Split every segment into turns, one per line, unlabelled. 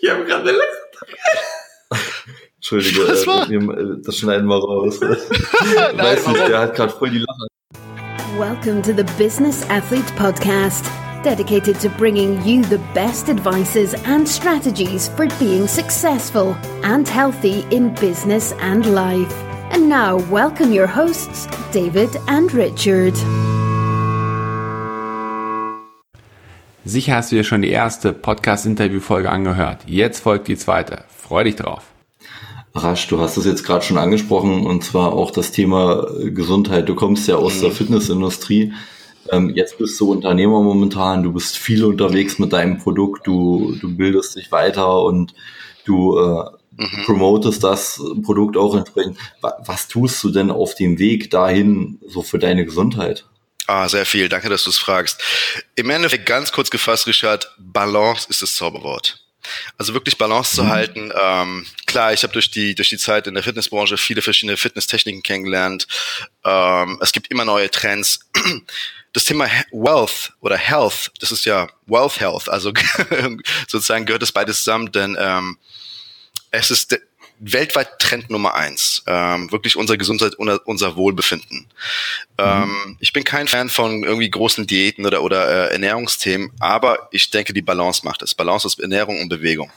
Ich habe gerade eine Lache.
Entschuldige,
Was
äh,
war?
äh, das schneiden wir raus. Weiß nicht, der hat gerade voll die Lache.
Welcome to the Business Athlete Podcast, dedicated to bringing you the best advices and strategies for being successful and healthy in business and life. And now, welcome your hosts, David and Richard.
Sicher hast du dir schon die erste Podcast-Interview-Folge angehört. Jetzt folgt die zweite. Freu dich drauf.
Rasch, du hast es jetzt gerade schon angesprochen und zwar auch das Thema Gesundheit. Du kommst ja aus der Fitnessindustrie. Ähm, jetzt bist du Unternehmer momentan, du bist viel unterwegs mit deinem Produkt, du, du bildest dich weiter und du äh, promotest das Produkt auch entsprechend. Was, was tust du denn auf dem Weg dahin so für deine Gesundheit?
Ah, sehr viel. Danke, dass du es fragst. Im Endeffekt ganz kurz gefasst, Richard, Balance ist das Zauberwort. Also wirklich Balance zu halten. Ähm, klar, ich habe durch die durch die Zeit in der Fitnessbranche viele verschiedene Fitnesstechniken kennengelernt. Ähm, es gibt immer neue Trends. Das Thema He- Wealth oder Health, das ist ja Wealth Health, also sozusagen gehört das beides zusammen, denn ähm, es ist weltweit Trend Nummer eins. Ähm, wirklich unsere Gesundheit, unser, unser Wohlbefinden. Ähm, ich bin kein Fan von irgendwie großen Diäten oder, oder äh, Ernährungsthemen, aber ich denke, die Balance macht es. Balance aus Ernährung und Bewegung.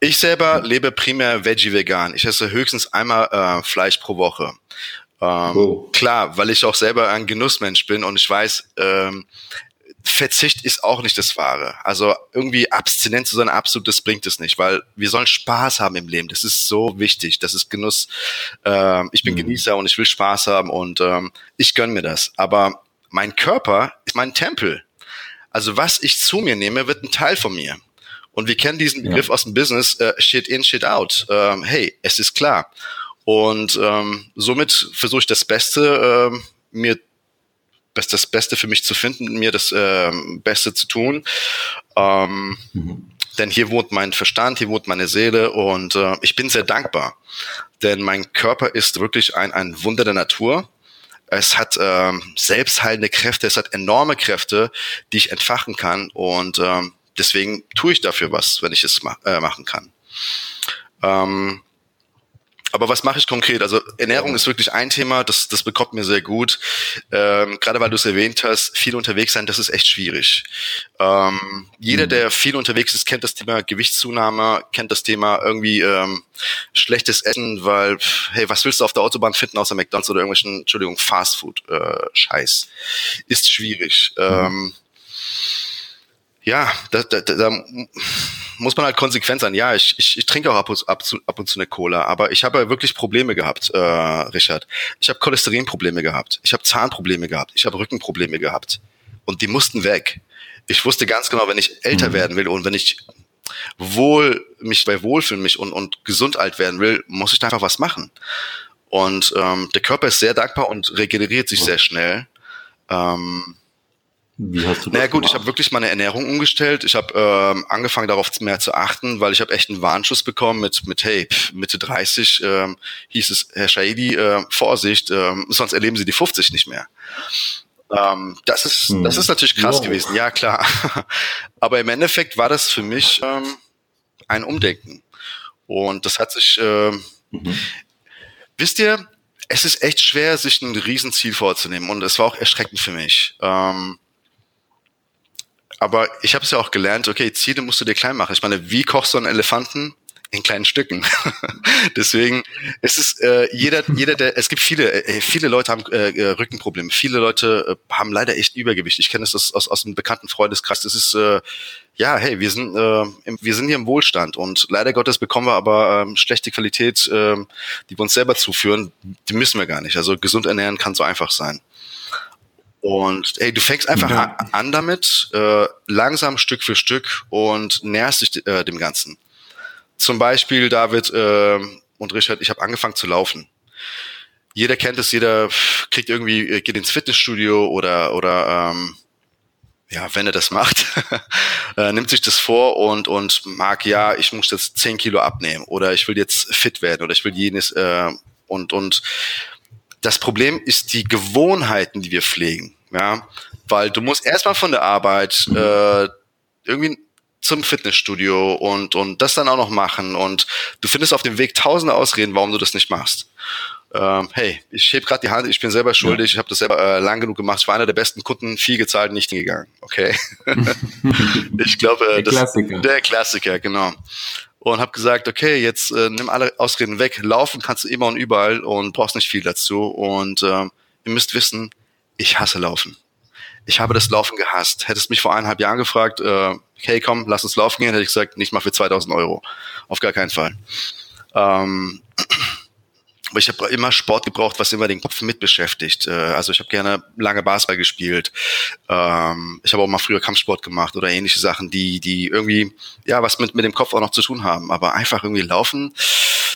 Ich selber lebe primär Veggie-Vegan. Ich esse höchstens einmal äh, Fleisch pro Woche. Ähm,
Oh.
Klar, weil ich auch selber ein Genussmensch bin und ich weiß, ähm, Verzicht ist auch nicht das Wahre. Also irgendwie abstinent zu sein, absolut, das bringt es nicht, weil wir sollen Spaß haben im Leben. Das ist so wichtig. Das ist Genuss. Ähm, ich bin Genießer und ich will Spaß haben und ähm, ich gönn mir das. Aber mein Körper ist mein Tempel. Also was ich zu mir nehme, wird ein Teil von mir. Und wir kennen diesen Begriff aus dem Business, äh, shit in, shit out. Ähm, hey, es ist klar. Und ähm, somit versuche ich das Beste ähm, mir das, das Beste für mich zu finden, mir das ähm, Beste zu tun. Ähm, Denn hier wohnt mein Verstand, hier wohnt meine Seele und äh, ich bin sehr dankbar. Denn mein Körper ist wirklich ein, ein Wunder der Natur. Es hat ähm, selbstheilende Kräfte, es hat enorme Kräfte, die ich entfachen kann und ähm, deswegen tue ich dafür was, wenn ich es ma äh, machen kann. Ähm, aber was mache ich konkret? Also Ernährung ist wirklich ein Thema, das, das bekommt mir sehr gut. Ähm, gerade weil du es erwähnt hast, viel unterwegs sein, das ist echt schwierig. Ähm, jeder, der viel unterwegs ist, kennt das Thema Gewichtszunahme, kennt das Thema irgendwie ähm, schlechtes Essen, weil, hey, was willst du auf der Autobahn finden außer McDonalds oder irgendwelchen, Entschuldigung, Fastfood-Scheiß? ist schwierig. Ähm, ja, da, da, da muss man halt konsequent sein. Ja, ich, ich, ich trinke auch ab und, ab, zu, ab und zu eine Cola, aber ich habe wirklich Probleme gehabt, äh, Richard. Ich habe Cholesterinprobleme gehabt, ich habe Zahnprobleme gehabt, ich habe Rückenprobleme gehabt und die mussten weg. Ich wusste ganz genau, wenn ich älter werden will und wenn ich wohl mich bei wohlfühlen mich und, und gesund alt werden will, muss ich da einfach was machen. Und ähm, der Körper ist sehr dankbar und regeneriert sich sehr schnell. Ähm,
Wie hast du das
naja gut, ich
gemacht?
habe wirklich meine Ernährung umgestellt. Ich habe ähm, angefangen darauf mehr zu achten, weil ich habe echt einen Warnschuss bekommen mit mit hey Mitte 30 ähm, hieß es Herr Shaidi äh, Vorsicht, ähm, sonst erleben Sie die 50 nicht mehr. Ähm, das ist
Hm.
das ist natürlich krass
Wow.
gewesen, ja klar. Aber im Endeffekt war das für mich ähm, ein Umdenken und das hat sich ähm,
Mhm.
Wisst ihr, es ist echt schwer, sich ein Riesenziel vorzunehmen und es war auch erschreckend für mich. Ähm, aber ich habe es ja auch gelernt, okay, Ziele musst du dir klein machen. Ich meine, wie kochst du einen Elefanten? In kleinen Stücken. Deswegen ist es äh, jeder, jeder, der es gibt viele, äh, viele Leute haben äh, äh, Rückenprobleme, viele Leute äh, haben leider echt Übergewicht. Ich kenne es aus, aus, aus einem bekannten Freundeskreis. Das ist äh, ja, hey, wir sind äh, im, wir sind hier im Wohlstand und leider Gottes bekommen wir aber ähm, schlechte Qualität, ähm, die wir uns selber zuführen. Die müssen wir gar nicht. Also gesund ernähren kann so einfach sein. Und ey, du fängst einfach
Ja.
an damit, äh, langsam Stück für Stück und näherst dich äh, dem Ganzen. Zum Beispiel David äh, und Richard, ich habe angefangen zu laufen. Jeder kennt es, jeder kriegt irgendwie, äh, geht ins Fitnessstudio oder oder ähm, ja, wenn er das macht, äh, nimmt sich das vor und und mag ja, ich muss jetzt 10 Kilo abnehmen oder ich will jetzt fit werden oder ich will jenes äh, und und das Problem ist die Gewohnheiten, die wir pflegen, ja, weil du musst erstmal von der Arbeit äh, irgendwie zum Fitnessstudio und, und das dann auch noch machen und du findest auf dem Weg tausende Ausreden, warum du das nicht machst. Ähm, hey, ich heb gerade die Hand, ich bin selber schuldig, ja. ich habe das selber äh, lang genug gemacht, ich war einer der besten Kunden, viel gezahlt, nicht hingegangen. Okay. ich glaube, der das Klassiker. der Klassiker, genau. Und habe gesagt, okay, jetzt äh, nimm alle Ausreden weg, laufen kannst du immer und überall und brauchst nicht viel dazu. Und äh, ihr müsst wissen, ich hasse Laufen. Ich habe das Laufen gehasst. Hättest mich vor eineinhalb Jahren gefragt, äh, hey komm, lass uns laufen gehen, hätte ich gesagt, nicht mal für 2000 Euro. Auf gar keinen Fall. Ähm, aber ich habe immer Sport gebraucht, was immer den Kopf mit beschäftigt. Äh, also ich habe gerne lange Basketball gespielt. Ähm, ich habe auch mal früher Kampfsport gemacht oder ähnliche Sachen, die, die irgendwie, ja, was mit, mit dem Kopf auch noch zu tun haben. Aber einfach irgendwie laufen,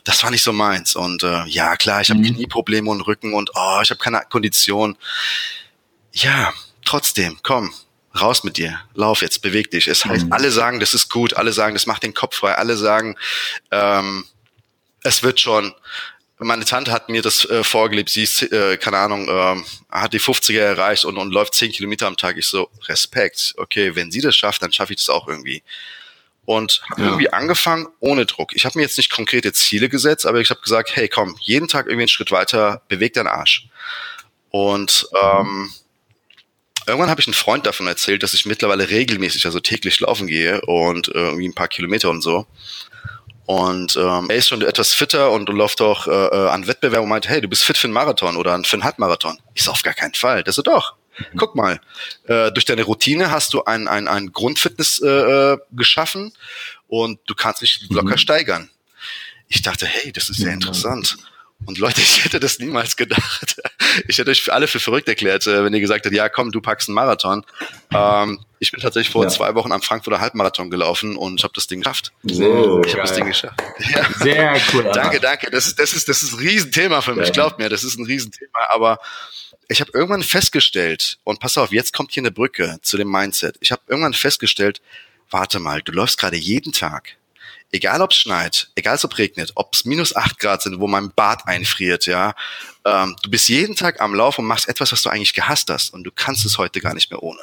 das war nicht so meins. Und äh, ja, klar, ich habe mhm. Knieprobleme und Rücken und oh, ich habe keine Kondition. Ja, trotzdem, komm, raus mit dir, lauf jetzt, beweg dich. Es heißt, mhm. alle sagen, das ist gut, alle sagen, das macht den Kopf frei, alle sagen, ähm, es wird schon meine Tante hat mir das äh, vorgelebt, sie ist, äh, keine Ahnung, äh, hat die 50er erreicht und, und läuft 10 Kilometer am Tag. Ich so, Respekt, okay, wenn sie das schafft, dann schaffe ich das auch irgendwie. Und ja. irgendwie angefangen ohne Druck. Ich habe mir jetzt nicht konkrete Ziele gesetzt, aber ich habe gesagt, hey, komm, jeden Tag irgendwie einen Schritt weiter, beweg deinen Arsch. Und ähm, irgendwann habe ich einen Freund davon erzählt, dass ich mittlerweile regelmäßig, also täglich laufen gehe und äh, irgendwie ein paar Kilometer und so. Und ähm, er ist schon etwas fitter und läuft auch äh, äh, an Wettbewerben und meint, hey, du bist fit für einen Marathon oder für einen Halbmarathon. Ich so, auf gar keinen Fall. Das ist doch. Mhm. Guck mal, äh, durch deine Routine hast du ein, ein, ein Grundfitness äh, äh geschaffen und du kannst dich locker mhm. steigern. Ich dachte, hey, das ist sehr interessant. Und Leute, ich hätte das niemals gedacht. Ich hätte euch alle für verrückt erklärt, äh, wenn ihr gesagt hättet, ja komm, du packst einen Marathon. Ähm, ich bin tatsächlich vor ja. zwei Wochen am Frankfurter Halbmarathon gelaufen und ich habe das Ding geschafft.
Sehr
ich habe das Ding geschafft.
Ja. Sehr cool.
danke, danke. Das ist, das ist, das ist ein Riesenthema für mich. Glaubt mir, das ist ein Riesenthema. Aber ich habe irgendwann festgestellt, und pass auf, jetzt kommt hier eine Brücke zu dem Mindset. Ich habe irgendwann festgestellt, warte mal, du läufst gerade jeden Tag egal ob es schneit, egal ob regnet, ob es minus acht Grad sind, wo mein Bad einfriert, ja, ähm, du bist jeden Tag am Lauf und machst etwas, was du eigentlich gehasst hast und du kannst es heute gar nicht mehr ohne.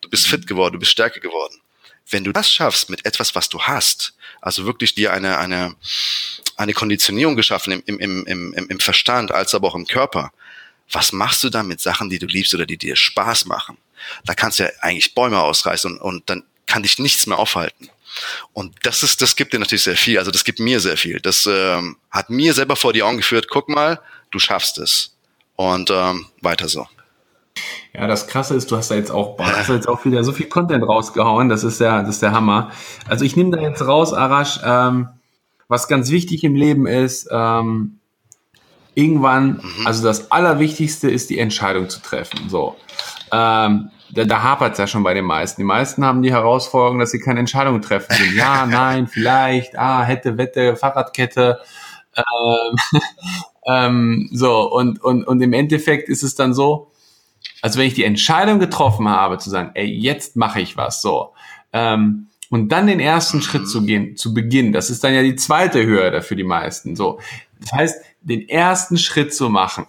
Du bist fit geworden, du bist stärker geworden. Wenn du das schaffst mit etwas, was du hast, also wirklich dir eine, eine, eine Konditionierung geschaffen im, im, im, im, im Verstand als aber auch im Körper, was machst du dann mit Sachen, die du liebst oder die dir Spaß machen? Da kannst du ja eigentlich Bäume ausreißen und, und dann kann dich nichts mehr aufhalten. Und das ist, das gibt dir natürlich sehr viel. Also das gibt mir sehr viel. Das ähm, hat mir selber vor die Augen geführt. Guck mal, du schaffst es. Und ähm, weiter so.
Ja, das Krasse ist, du hast da jetzt auch, boah, hast jetzt auch wieder so viel Content rausgehauen. Das ist ja, das ist der Hammer. Also ich nehme da jetzt raus, Arash, ähm, was ganz wichtig im Leben ist. Ähm, irgendwann, mhm. also das Allerwichtigste ist die Entscheidung zu treffen. So. Ähm, da, da hapert es ja schon bei den meisten. Die meisten haben die Herausforderung, dass sie keine Entscheidung treffen. Sind. Ja, nein, vielleicht, ah, hätte, wette, Fahrradkette. Ähm, ähm, so, und, und, und im Endeffekt ist es dann so, also wenn ich die Entscheidung getroffen habe, zu sagen, ey, jetzt mache ich was, so, ähm, und dann den ersten Schritt zu gehen, zu beginnen, das ist dann ja die zweite Hürde für die meisten, so. Das heißt, den ersten Schritt zu machen.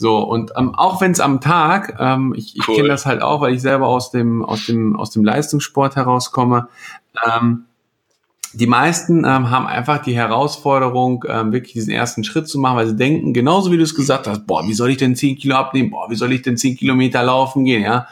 So, und ähm, auch wenn es am Tag, ähm, ich, ich cool. kenne das halt auch, weil ich selber aus dem, aus dem, aus dem Leistungssport herauskomme, ähm, die meisten ähm, haben einfach die Herausforderung, ähm, wirklich diesen ersten Schritt zu machen, weil sie denken, genauso wie du es gesagt hast, boah, wie soll ich denn 10 Kilo abnehmen? Boah, wie soll ich denn 10 Kilometer laufen gehen? Ja,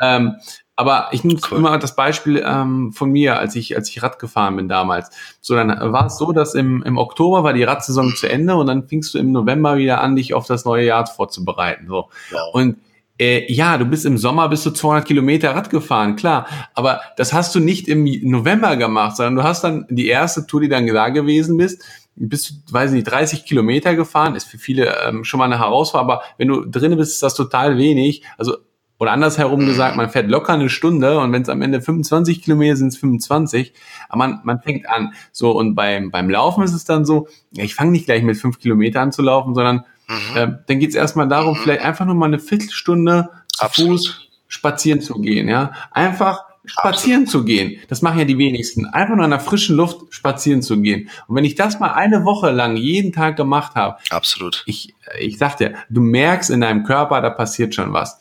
ähm, aber ich nehme cool. immer das Beispiel ähm, von mir, als ich, als ich Rad gefahren bin damals. So, dann war es so, dass im, im Oktober war die Radsaison zu Ende und dann fingst du im November wieder an, dich auf das neue Jahr vorzubereiten. So. Ja. Und äh, ja, du bist im Sommer bist du 200 Kilometer Rad gefahren, klar. Aber das hast du nicht im November gemacht, sondern du hast dann die erste Tour, die dann da gewesen bist, bist du, weiß nicht, 30 Kilometer gefahren, ist für viele ähm, schon mal eine Herausforderung, aber wenn du drinnen bist, ist das total wenig. Also oder andersherum gesagt, man fährt locker eine Stunde und wenn es am Ende 25 Kilometer sind, es 25. Aber man, man fängt an. So, und beim, beim Laufen ist es dann so, ich fange nicht gleich mit fünf Kilometer an zu laufen, sondern mhm. äh, dann geht es erstmal darum, mhm. vielleicht einfach nur mal eine Viertelstunde zu Absolut. Fuß spazieren zu gehen. Ja, Einfach spazieren Absolut. zu gehen. Das machen ja die wenigsten. Einfach nur in der frischen Luft spazieren zu gehen. Und wenn ich das mal eine Woche lang jeden Tag gemacht habe,
absolut.
Ich, ich sag dir, du merkst in deinem Körper, da passiert schon was.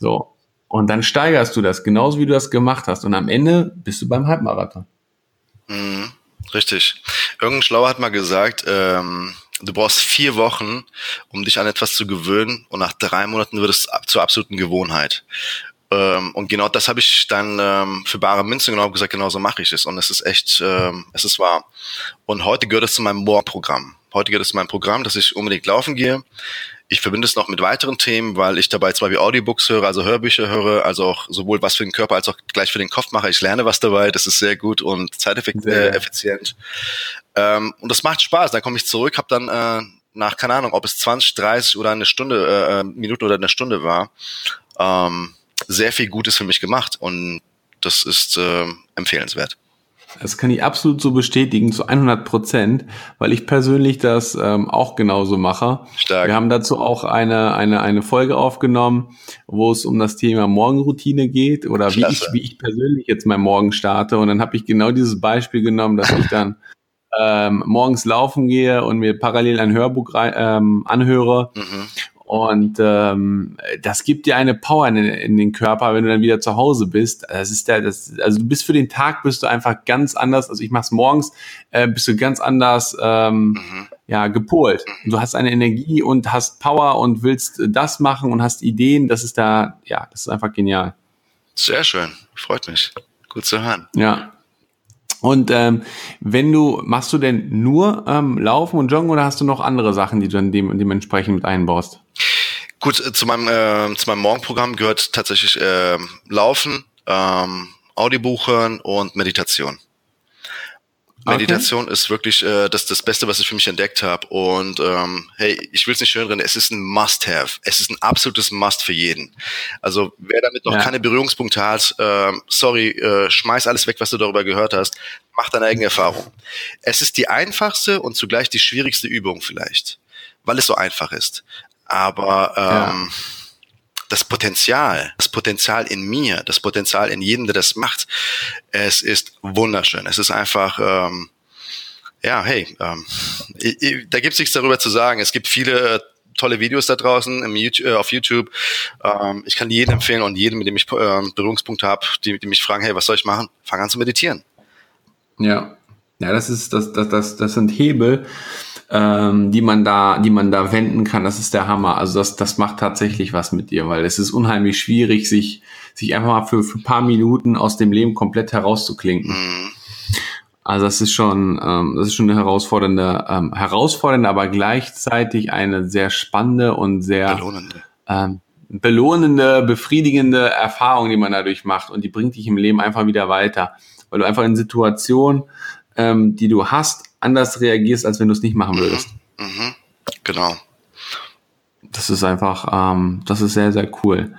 So. Und dann steigerst du das, genauso wie du das gemacht hast. Und am Ende bist du beim Halbmarathon.
Mhm, richtig. Irgendein Schlauer hat mal gesagt, ähm, du brauchst vier Wochen, um dich an etwas zu gewöhnen und nach drei Monaten wird es zur absoluten Gewohnheit. Ähm, und genau das habe ich dann ähm, für bare Münze genau gesagt, genau so mache ich es. Und es ist echt, ähm, es ist wahr. Und heute gehört es zu meinem Morgenprogramm. Heute gehört es zu meinem Programm, dass ich unbedingt laufen gehe. Ich verbinde es noch mit weiteren Themen, weil ich dabei zwar wie Audiobooks höre, also Hörbücher höre, also auch sowohl was für den Körper als auch gleich für den Kopf mache. Ich lerne was dabei, das ist sehr gut und zeiteffizient. Äh, ähm, und das macht Spaß. Dann komme ich zurück, habe dann äh, nach, keine Ahnung, ob es 20, 30 oder eine Stunde, äh, äh, Minuten oder eine Stunde war, ähm, sehr viel Gutes für mich gemacht und das ist äh, empfehlenswert.
Das kann ich absolut so bestätigen, zu 100 Prozent, weil ich persönlich das ähm, auch genauso mache. Stark. Wir haben dazu auch eine, eine, eine Folge aufgenommen, wo es um das Thema Morgenroutine geht oder wie ich, wie ich persönlich jetzt mein Morgen starte. Und dann habe ich genau dieses Beispiel genommen, dass ich dann ähm, morgens laufen gehe und mir parallel ein Hörbuch ähm, anhöre. Mhm. Und ähm, das gibt dir eine Power in, in, den Körper, wenn du dann wieder zu Hause bist. Das ist der, das, also du bist für den Tag bist du einfach ganz anders. Also ich mach's morgens, äh, bist du ganz anders ähm, mhm. ja gepolt. Und du hast eine Energie und hast Power und willst das machen und hast Ideen. Das ist da, ja, das ist einfach genial.
Sehr schön, freut mich. Gut zu hören.
Ja. Und ähm, wenn du, machst du denn nur ähm, Laufen und Joggen oder hast du noch andere Sachen, die du dann dem, dementsprechend mit einbaust?
Gut, äh, zu meinem, äh, zu meinem Morgenprogramm gehört tatsächlich äh, Laufen, ähm, Audiobuch hören und Meditation. Meditation okay. ist wirklich äh, das, das Beste, was ich für mich entdeckt habe. Und ähm, hey, ich will es nicht schön reden, es ist ein Must-Have. Es ist ein absolutes Must für jeden. Also wer damit noch ja. keine Berührungspunkte hat, äh, sorry, äh, schmeiß alles weg, was du darüber gehört hast. Mach deine eigene Erfahrung. Es ist die einfachste und zugleich die schwierigste Übung vielleicht, weil es so einfach ist. Aber ähm, ja. das Potenzial, das Potenzial in mir, das Potenzial in jedem, der das macht, es ist wunderschön. Es ist einfach, ähm, ja, hey, ähm, ich, ich, da gibt es nichts darüber zu sagen. Es gibt viele äh, tolle Videos da draußen im YouTube, äh, auf YouTube. Ähm, ich kann jedem empfehlen und jedem, mit dem ich äh, Berührungspunkte habe, die, die mich fragen, hey, was soll ich machen? Fang an zu meditieren.
Ja, ja, das ist das, das, das, das sind Hebel ähm, die man da, die man da wenden kann. Das ist der Hammer. Also das, das macht tatsächlich was mit dir, weil es ist unheimlich schwierig, sich, sich einfach mal für, für ein paar Minuten aus dem Leben komplett herauszuklinken. Mhm. Also das ist schon, ähm, das ist schon eine herausfordernde, ähm, herausfordernde, aber gleichzeitig eine sehr spannende und sehr belohnende. Ähm, belohnende, befriedigende Erfahrung, die man dadurch macht und die bringt dich im Leben einfach wieder weiter, weil du einfach in Situationen, ähm, die du hast, anders reagierst, als wenn du es nicht machen würdest.
Mhm. Mhm. Genau.
Das ist einfach, ähm, das ist sehr, sehr cool.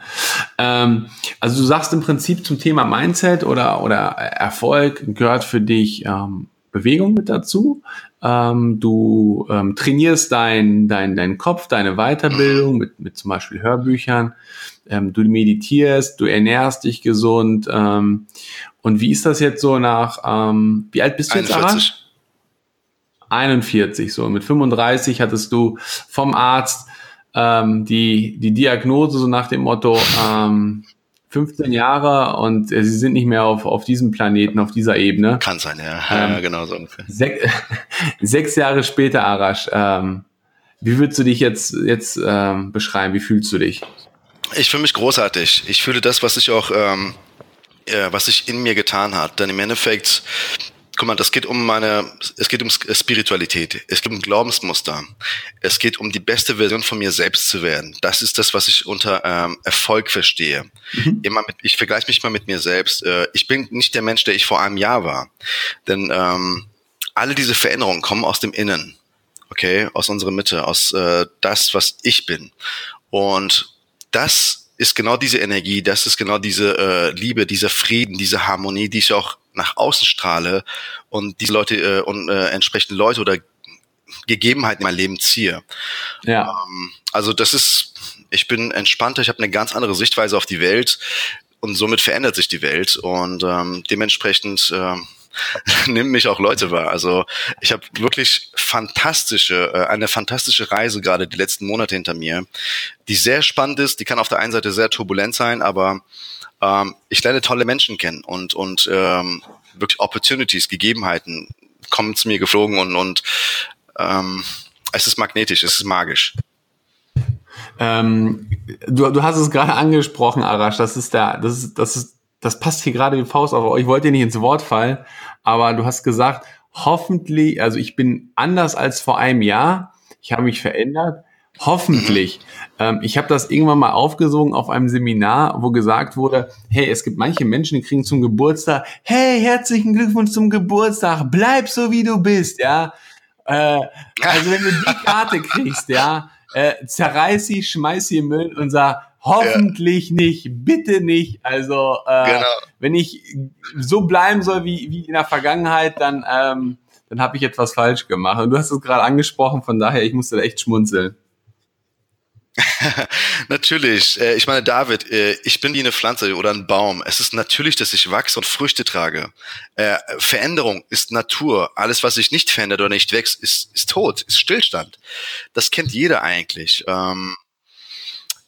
Ähm, also du sagst im Prinzip zum Thema Mindset oder, oder Erfolg gehört für dich ähm, Bewegung mit dazu. Ähm, du ähm, trainierst dein, dein, deinen Kopf, deine Weiterbildung mit, mit zum Beispiel Hörbüchern. Ähm, du meditierst, du ernährst dich gesund. Ähm, und wie ist das jetzt so nach, ähm, wie alt bist du 41. jetzt, Ara? 41 so. Mit 35 hattest du vom Arzt ähm, die, die Diagnose so nach dem Motto ähm, 15 Jahre und äh, sie sind nicht mehr auf, auf diesem Planeten, auf dieser Ebene.
Kann sein, ja. Ähm, ja genau so
ungefähr. Sech, sechs Jahre später, Arash, ähm, wie würdest du dich jetzt, jetzt ähm, beschreiben? Wie fühlst du dich?
Ich fühle mich großartig. Ich fühle das, was ich auch, ähm, äh, was sich in mir getan hat. Denn im Endeffekt guck mal, das geht um meine, es geht um Spiritualität, es geht um Glaubensmuster, es geht um die beste Version von mir selbst zu werden. Das ist das, was ich unter ähm, Erfolg verstehe. Mhm. Immer mit, ich vergleiche mich mal mit mir selbst. Äh, ich bin nicht der Mensch, der ich vor einem Jahr war, denn ähm, alle diese Veränderungen kommen aus dem Innen, okay, aus unserer Mitte, aus äh, das, was ich bin. Und das ist genau diese Energie, das ist genau diese äh, Liebe, dieser Frieden, diese Harmonie, die ich auch nach außen strahle und diese Leute äh, und äh, entsprechende Leute oder Gegebenheiten in mein Leben ziehe. Ja. Ähm, also das ist, ich bin entspannter, ich habe eine ganz andere Sichtweise auf die Welt und somit verändert sich die Welt und ähm, dementsprechend äh, nehmen mich auch Leute wahr. Also ich habe wirklich fantastische, äh, eine fantastische Reise gerade die letzten Monate hinter mir, die sehr spannend ist. Die kann auf der einen Seite sehr turbulent sein, aber ähm, ich lerne tolle Menschen kennen und und ähm, wirklich Opportunities, Gegebenheiten kommen zu mir geflogen und und ähm, es ist magnetisch, es ist magisch.
Ähm, du, du hast es gerade angesprochen, Arash. Das ist der, das ist, das ist, das passt hier gerade wie Faust auf. Ich wollte dir nicht ins Wort fallen, aber du hast gesagt, hoffentlich, also ich bin anders als vor einem Jahr. Ich habe mich verändert. Hoffentlich. Ähm, ich habe das irgendwann mal aufgesogen auf einem Seminar, wo gesagt wurde, hey, es gibt manche Menschen, die kriegen zum Geburtstag, hey, herzlichen Glückwunsch zum Geburtstag, bleib so wie du bist, ja. Äh, also wenn du die Karte kriegst, ja, äh, zerreiß sie, schmeiß sie im Müll und sag, hoffentlich ja. nicht, bitte nicht. Also äh, genau. wenn ich so bleiben soll wie, wie in der Vergangenheit, dann, ähm, dann habe ich etwas falsch gemacht. Und du hast es gerade angesprochen, von daher, ich musste da echt schmunzeln.
natürlich. Äh, ich meine, David, äh, ich bin wie eine Pflanze oder ein Baum. Es ist natürlich, dass ich wachse und Früchte trage. Äh, Veränderung ist Natur. Alles, was sich nicht verändert oder nicht wächst, ist, ist tot, ist Stillstand. Das kennt jeder eigentlich. Ähm,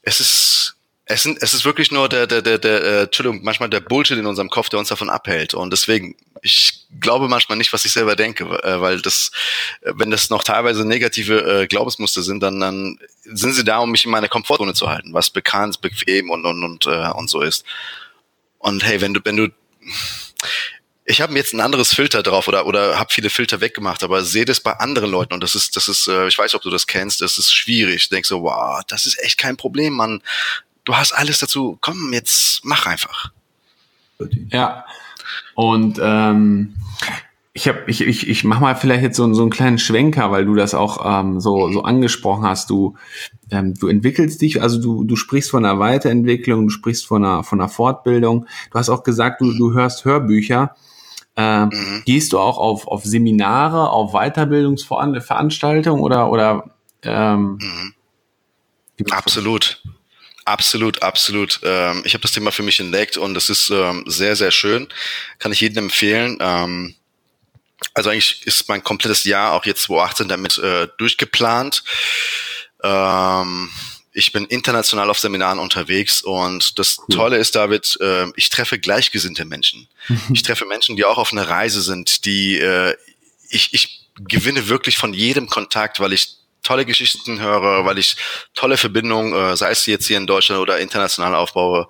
es ist es, sind, es ist wirklich nur der, der, der, der äh, Entschuldigung, manchmal der Bullshit in unserem Kopf, der uns davon abhält. Und deswegen, ich glaube manchmal nicht, was ich selber denke, äh, weil das, äh, wenn das noch teilweise negative äh, Glaubensmuster sind, dann, dann sind sie da, um mich in meiner Komfortzone zu halten, was bekannt, bequem und und und äh, und so ist. Und hey, wenn du, wenn du ich habe jetzt ein anderes Filter drauf oder oder habe viele Filter weggemacht, aber sehe das bei anderen Leuten und das ist das ist äh, ich weiß, ob du das kennst, das ist schwierig. Ich denk so, wow, das ist echt kein Problem, Mann du hast alles dazu, komm, jetzt mach einfach.
Ja. Und ähm, ich habe ich ich ich mach mal vielleicht jetzt so, so einen kleinen Schwenker, weil du das auch ähm, so so angesprochen hast. Du ähm, du entwickelst dich, also du du sprichst von einer Weiterentwicklung, du sprichst von einer von einer Fortbildung. Du hast auch gesagt, du du hörst Hörbücher. Ähm, mhm. Gehst du auch auf auf Seminare, auf Weiterbildungsveranstaltungen oder oder ähm,
mhm. Absolut. Absolut, absolut. Ähm, ich habe das Thema für mich entdeckt und es ist ähm, sehr, sehr schön. Kann ich jedem empfehlen. Ähm, also eigentlich ist mein komplettes Jahr auch jetzt 2018 damit äh, durchgeplant. Ähm, ich bin international auf Seminaren unterwegs und das cool. Tolle ist, David, äh, ich treffe gleichgesinnte Menschen. ich treffe Menschen, die auch auf einer Reise sind, die äh, ich, ich gewinne wirklich von jedem Kontakt, weil ich tolle Geschichten höre, weil ich tolle Verbindungen, äh, sei es jetzt hier in Deutschland oder international aufbaue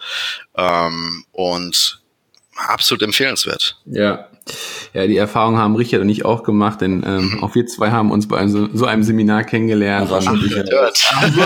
ähm, und absolut empfehlenswert.
Ja. Ja, die Erfahrung haben Richard und ich auch gemacht, denn ähm, mhm. auch wir zwei haben uns bei einem, so einem Seminar kennengelernt. Ach, und ich, also,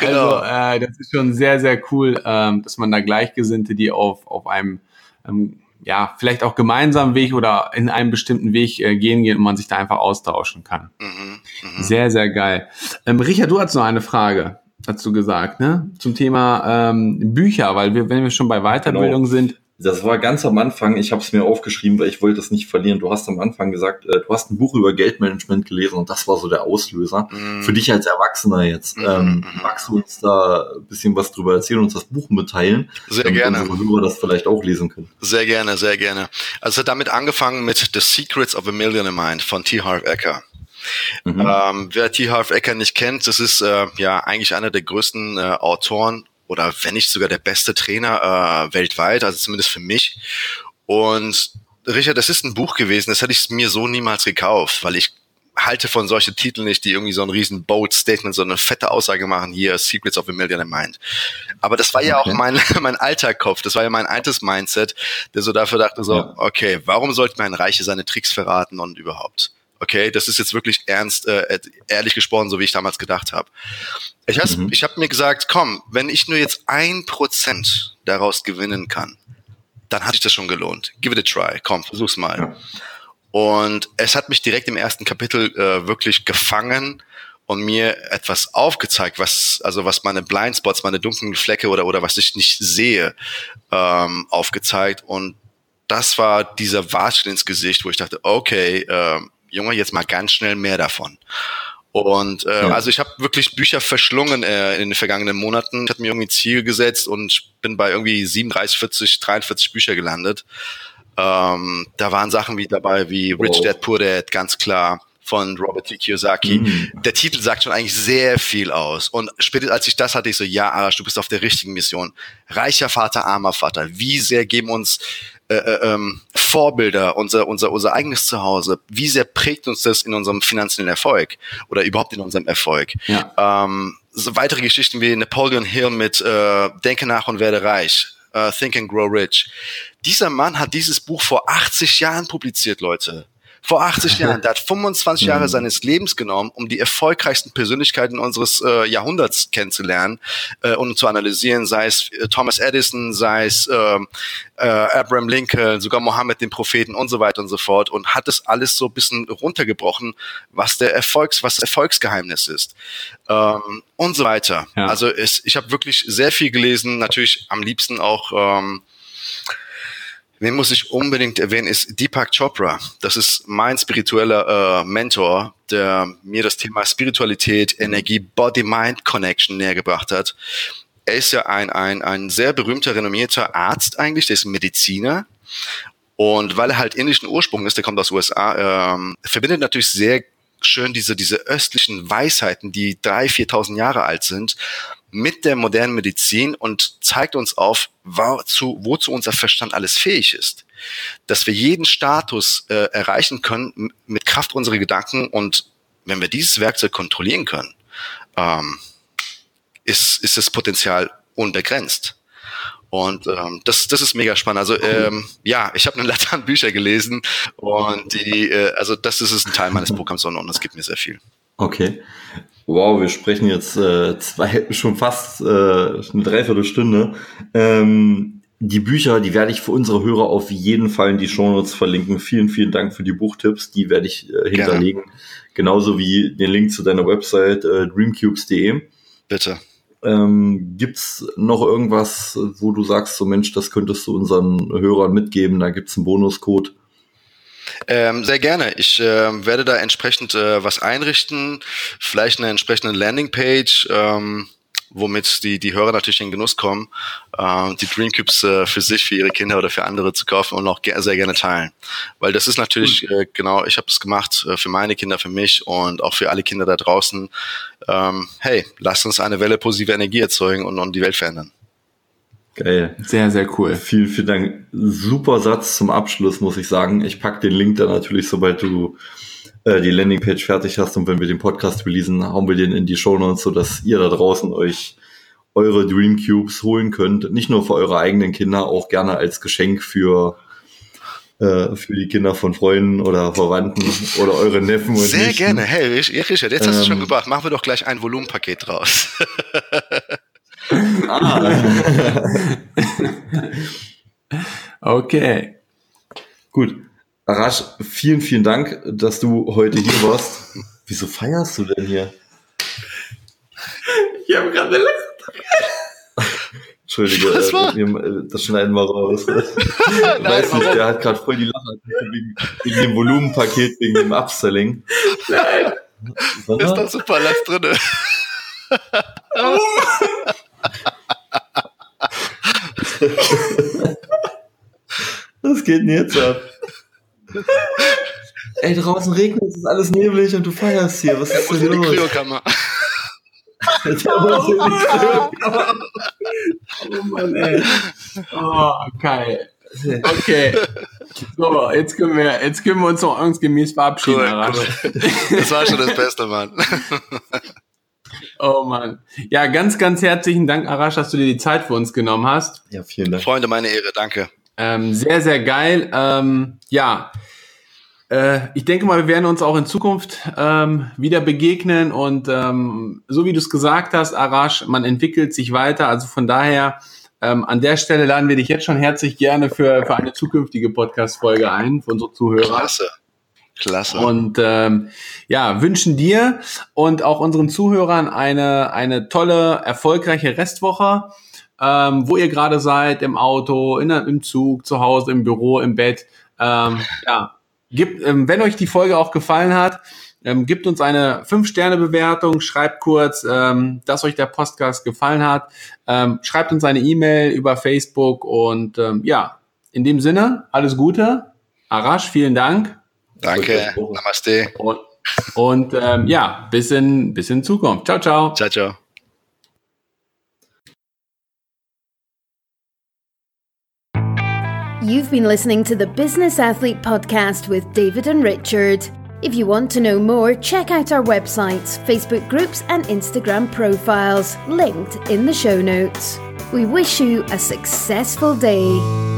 genau. also äh, das ist schon sehr, sehr cool, ähm, dass man da Gleichgesinnte, die auf, auf einem ähm, ja, vielleicht auch gemeinsam Weg oder in einem bestimmten Weg äh, gehen gehen und man sich da einfach austauschen kann. Mhm, mh. Sehr, sehr geil. Ähm, Richard, du hast noch eine Frage, hast du gesagt, ne? Zum Thema ähm, Bücher, weil wir, wenn wir schon bei Weiterbildung genau. sind,
das war ganz am Anfang, ich habe es mir aufgeschrieben, weil ich wollte es nicht verlieren. Du hast am Anfang gesagt, äh, du hast ein Buch über Geldmanagement gelesen und das war so der Auslöser. Mm. Für dich als Erwachsener jetzt. Mm, ähm, mm. Magst du uns da ein bisschen was drüber erzählen, uns das Buch mitteilen?
Sehr gerne.
Unsere Hörer das vielleicht auch lesen können.
Sehr gerne, sehr gerne. Also damit angefangen mit The Secrets of a Millionaire Mind von T. Harv Ecker. Mhm. Ähm, wer T. Harv Ecker nicht kennt, das ist äh, ja eigentlich einer der größten äh, Autoren oder wenn nicht sogar der beste Trainer äh, weltweit, also zumindest für mich. Und Richard, das ist ein Buch gewesen, das hätte ich mir so niemals gekauft, weil ich halte von solchen Titeln nicht, die irgendwie so ein riesen bold Statement, so eine fette Aussage machen, hier Secrets of a Millionaire Mind. Aber das war ja okay. auch mein, mein alter Kopf, das war ja mein altes Mindset, der so dafür dachte so, ja. okay, warum sollte mir ein Reiche seine Tricks verraten und überhaupt? Okay, das ist jetzt wirklich ernst, äh, ehrlich gesprochen, so wie ich damals gedacht habe. Ich, mhm. ich habe mir gesagt, komm, wenn ich nur jetzt ein Prozent daraus gewinnen kann, dann hat sich das schon gelohnt. Give it a try. Komm, versuch's mal. Ja. Und es hat mich direkt im ersten Kapitel äh, wirklich gefangen und mir etwas aufgezeigt, was also was meine Blindspots, meine dunklen Flecke oder oder was ich nicht sehe, ähm, aufgezeigt. Und das war dieser Watschen ins Gesicht, wo ich dachte, okay, äh, Junge, jetzt mal ganz schnell mehr davon. Und äh, ja. also ich habe wirklich Bücher verschlungen äh, in den vergangenen Monaten. Ich habe mir irgendwie ein Ziel gesetzt und bin bei irgendwie 37, 40, 43 Bücher gelandet. Ähm, da waren Sachen wie dabei wie Rich
Oh.
Dad Poor Dad, ganz klar von Robert T. Kiyosaki.
Mm.
Der Titel sagt schon eigentlich sehr viel aus. Und spätestens als ich das hatte, ich so, ja, Arash, du bist auf der richtigen Mission. Reicher Vater, armer Vater. Wie sehr geben uns äh, äh, ähm, Vorbilder, unser, unser, unser eigenes Zuhause, wie sehr prägt uns das in unserem finanziellen Erfolg oder überhaupt in unserem Erfolg?
Ja.
Ähm, so weitere Geschichten wie Napoleon Hill mit äh, Denke nach und werde reich, äh, Think and Grow Rich. Dieser Mann hat dieses Buch vor 80 Jahren publiziert, Leute. Vor 80 Jahren. Der hat 25 Jahre seines Lebens genommen, um die erfolgreichsten Persönlichkeiten unseres äh, Jahrhunderts kennenzulernen äh, und zu analysieren, sei es äh, Thomas Edison, sei es ähm, äh, Abraham Lincoln, sogar Mohammed den Propheten und so weiter und so fort und hat das alles so ein bisschen runtergebrochen, was der Erfolgs, was das Erfolgsgeheimnis ist ähm, und so weiter.
Ja.
Also es, ich habe wirklich sehr viel gelesen, natürlich am liebsten auch ähm, Wen muss ich unbedingt erwähnen, ist Deepak Chopra. Das ist mein spiritueller äh, Mentor, der mir das Thema Spiritualität, Energie, Body-Mind-Connection näher gebracht hat. Er ist ja ein, ein, ein sehr berühmter, renommierter Arzt eigentlich, der ist Mediziner. Und weil er halt indischen Ursprung ist, der kommt aus USA, ähm, verbindet natürlich sehr schön diese, diese östlichen Weisheiten, die drei, 4.000 Jahre alt sind, mit der modernen Medizin und zeigt uns auf, wozu, wozu unser Verstand alles fähig ist. Dass wir jeden Status äh, erreichen können mit Kraft unserer Gedanken und wenn wir dieses Werkzeug kontrollieren können, ähm, ist, ist das Potenzial unbegrenzt. Und ähm, das, das ist mega spannend. Also ähm, ja, ich habe eine Latte an Bücher gelesen und die, äh, also das ist es ein Teil meines Programms und, und das gibt mir sehr viel.
Okay. Wow, wir sprechen jetzt äh, zwei, schon fast äh, eine Dreiviertelstunde. Ähm, die Bücher, die werde ich für unsere Hörer auf jeden Fall in die Shownotes verlinken. Vielen, vielen Dank für die Buchtipps. Die werde ich äh, hinterlegen. Genauso wie den Link zu deiner Website äh, dreamcubes.de.
Bitte.
Ähm, gibt's noch irgendwas, wo du sagst, so Mensch, das könntest du unseren Hörern mitgeben? Da gibt's einen Bonuscode.
Ähm, sehr gerne. Ich ähm, werde da entsprechend äh, was einrichten, vielleicht eine entsprechende Landingpage, ähm, womit die, die Hörer natürlich in Genuss kommen, äh, die Dreamcubes äh, für sich, für ihre Kinder oder für andere zu kaufen und auch ge sehr gerne teilen. Weil das ist natürlich, äh, genau, ich habe das gemacht äh, für meine Kinder, für mich und auch für alle Kinder da draußen. Ähm, hey, lasst uns eine Welle positive Energie erzeugen und, und die Welt verändern.
Geil.
Sehr, sehr cool.
Vielen, vielen Dank. Super Satz zum Abschluss, muss ich sagen. Ich pack den Link dann natürlich, sobald du äh, die Landingpage fertig hast und wenn wir den Podcast releasen, hauen wir den in die Shownotes, sodass ihr da draußen euch eure Dream Cubes holen könnt. Nicht nur für eure eigenen Kinder, auch gerne als Geschenk für äh, für die Kinder von Freunden oder Verwandten oder eure Neffen und
Sehr
Nichten.
gerne. Hey, Rich- Richard, jetzt hast du schon
Ähm,
gebracht. Machen wir doch gleich ein Volumenpaket draus.
Ah.
Okay.
Gut. Arash, vielen, vielen Dank, dass du heute hier warst. Wieso feierst du denn hier?
Ich habe gerade eine
Entschuldige,
Was
äh,
war?
äh, das schneiden wir raus. Weiß nicht, der hat gerade voll die Lache wegen, wegen dem Volumenpaket, wegen dem Upselling.
Nein.
Ist
Sondern,
doch super, lass drinne.
was geht denn jetzt ab? Ey, draußen regnet, es ist alles neblig und du feierst hier. Was
Er
ist
muss
denn
in die
los?
Kryokammer.
Der muss in die Kryokammer.
Oh Mann, ey. Oh, geil. Okay. So, jetzt können wir, jetzt können wir uns noch ordnungsgemäß verabschieden.
Cool, cool. Das war schon das Beste, Mann.
Oh Mann. Ja, ganz, ganz herzlichen Dank, Arash, dass du dir die Zeit für uns genommen hast.
Ja, vielen Dank.
Freunde, meine Ehre, danke.
Ähm, sehr, sehr geil. Ähm, ja, äh, ich denke mal, wir werden uns auch in Zukunft ähm, wieder begegnen und ähm, so wie du es gesagt hast, Arash, man entwickelt sich weiter. Also von daher ähm, an der Stelle laden wir dich jetzt schon herzlich gerne für, für eine zukünftige Podcast-Folge ein, für unsere Zuhörer.
Klasse. Klasse.
Und ähm, ja, wünschen dir und auch unseren Zuhörern eine, eine tolle, erfolgreiche Restwoche, ähm, wo ihr gerade seid, im Auto, in, im Zug, zu Hause, im Büro, im Bett. Ähm, ja, gibt, ähm, wenn euch die Folge auch gefallen hat, ähm, gebt uns eine 5-Sterne-Bewertung, schreibt kurz, ähm, dass euch der Podcast gefallen hat, ähm, schreibt uns eine E-Mail über Facebook und ähm, ja, in dem Sinne, alles Gute. Arash, vielen Dank.
Danke. Namaste.
Und, und ähm, ja, bis in, bis in Zukunft. Ciao, ciao.
Ciao, ciao.
You've been listening to the Business Athlete Podcast with David and Richard. If you want to know more, check out our websites, Facebook groups, and Instagram profiles, linked in the show notes. We wish you a successful day.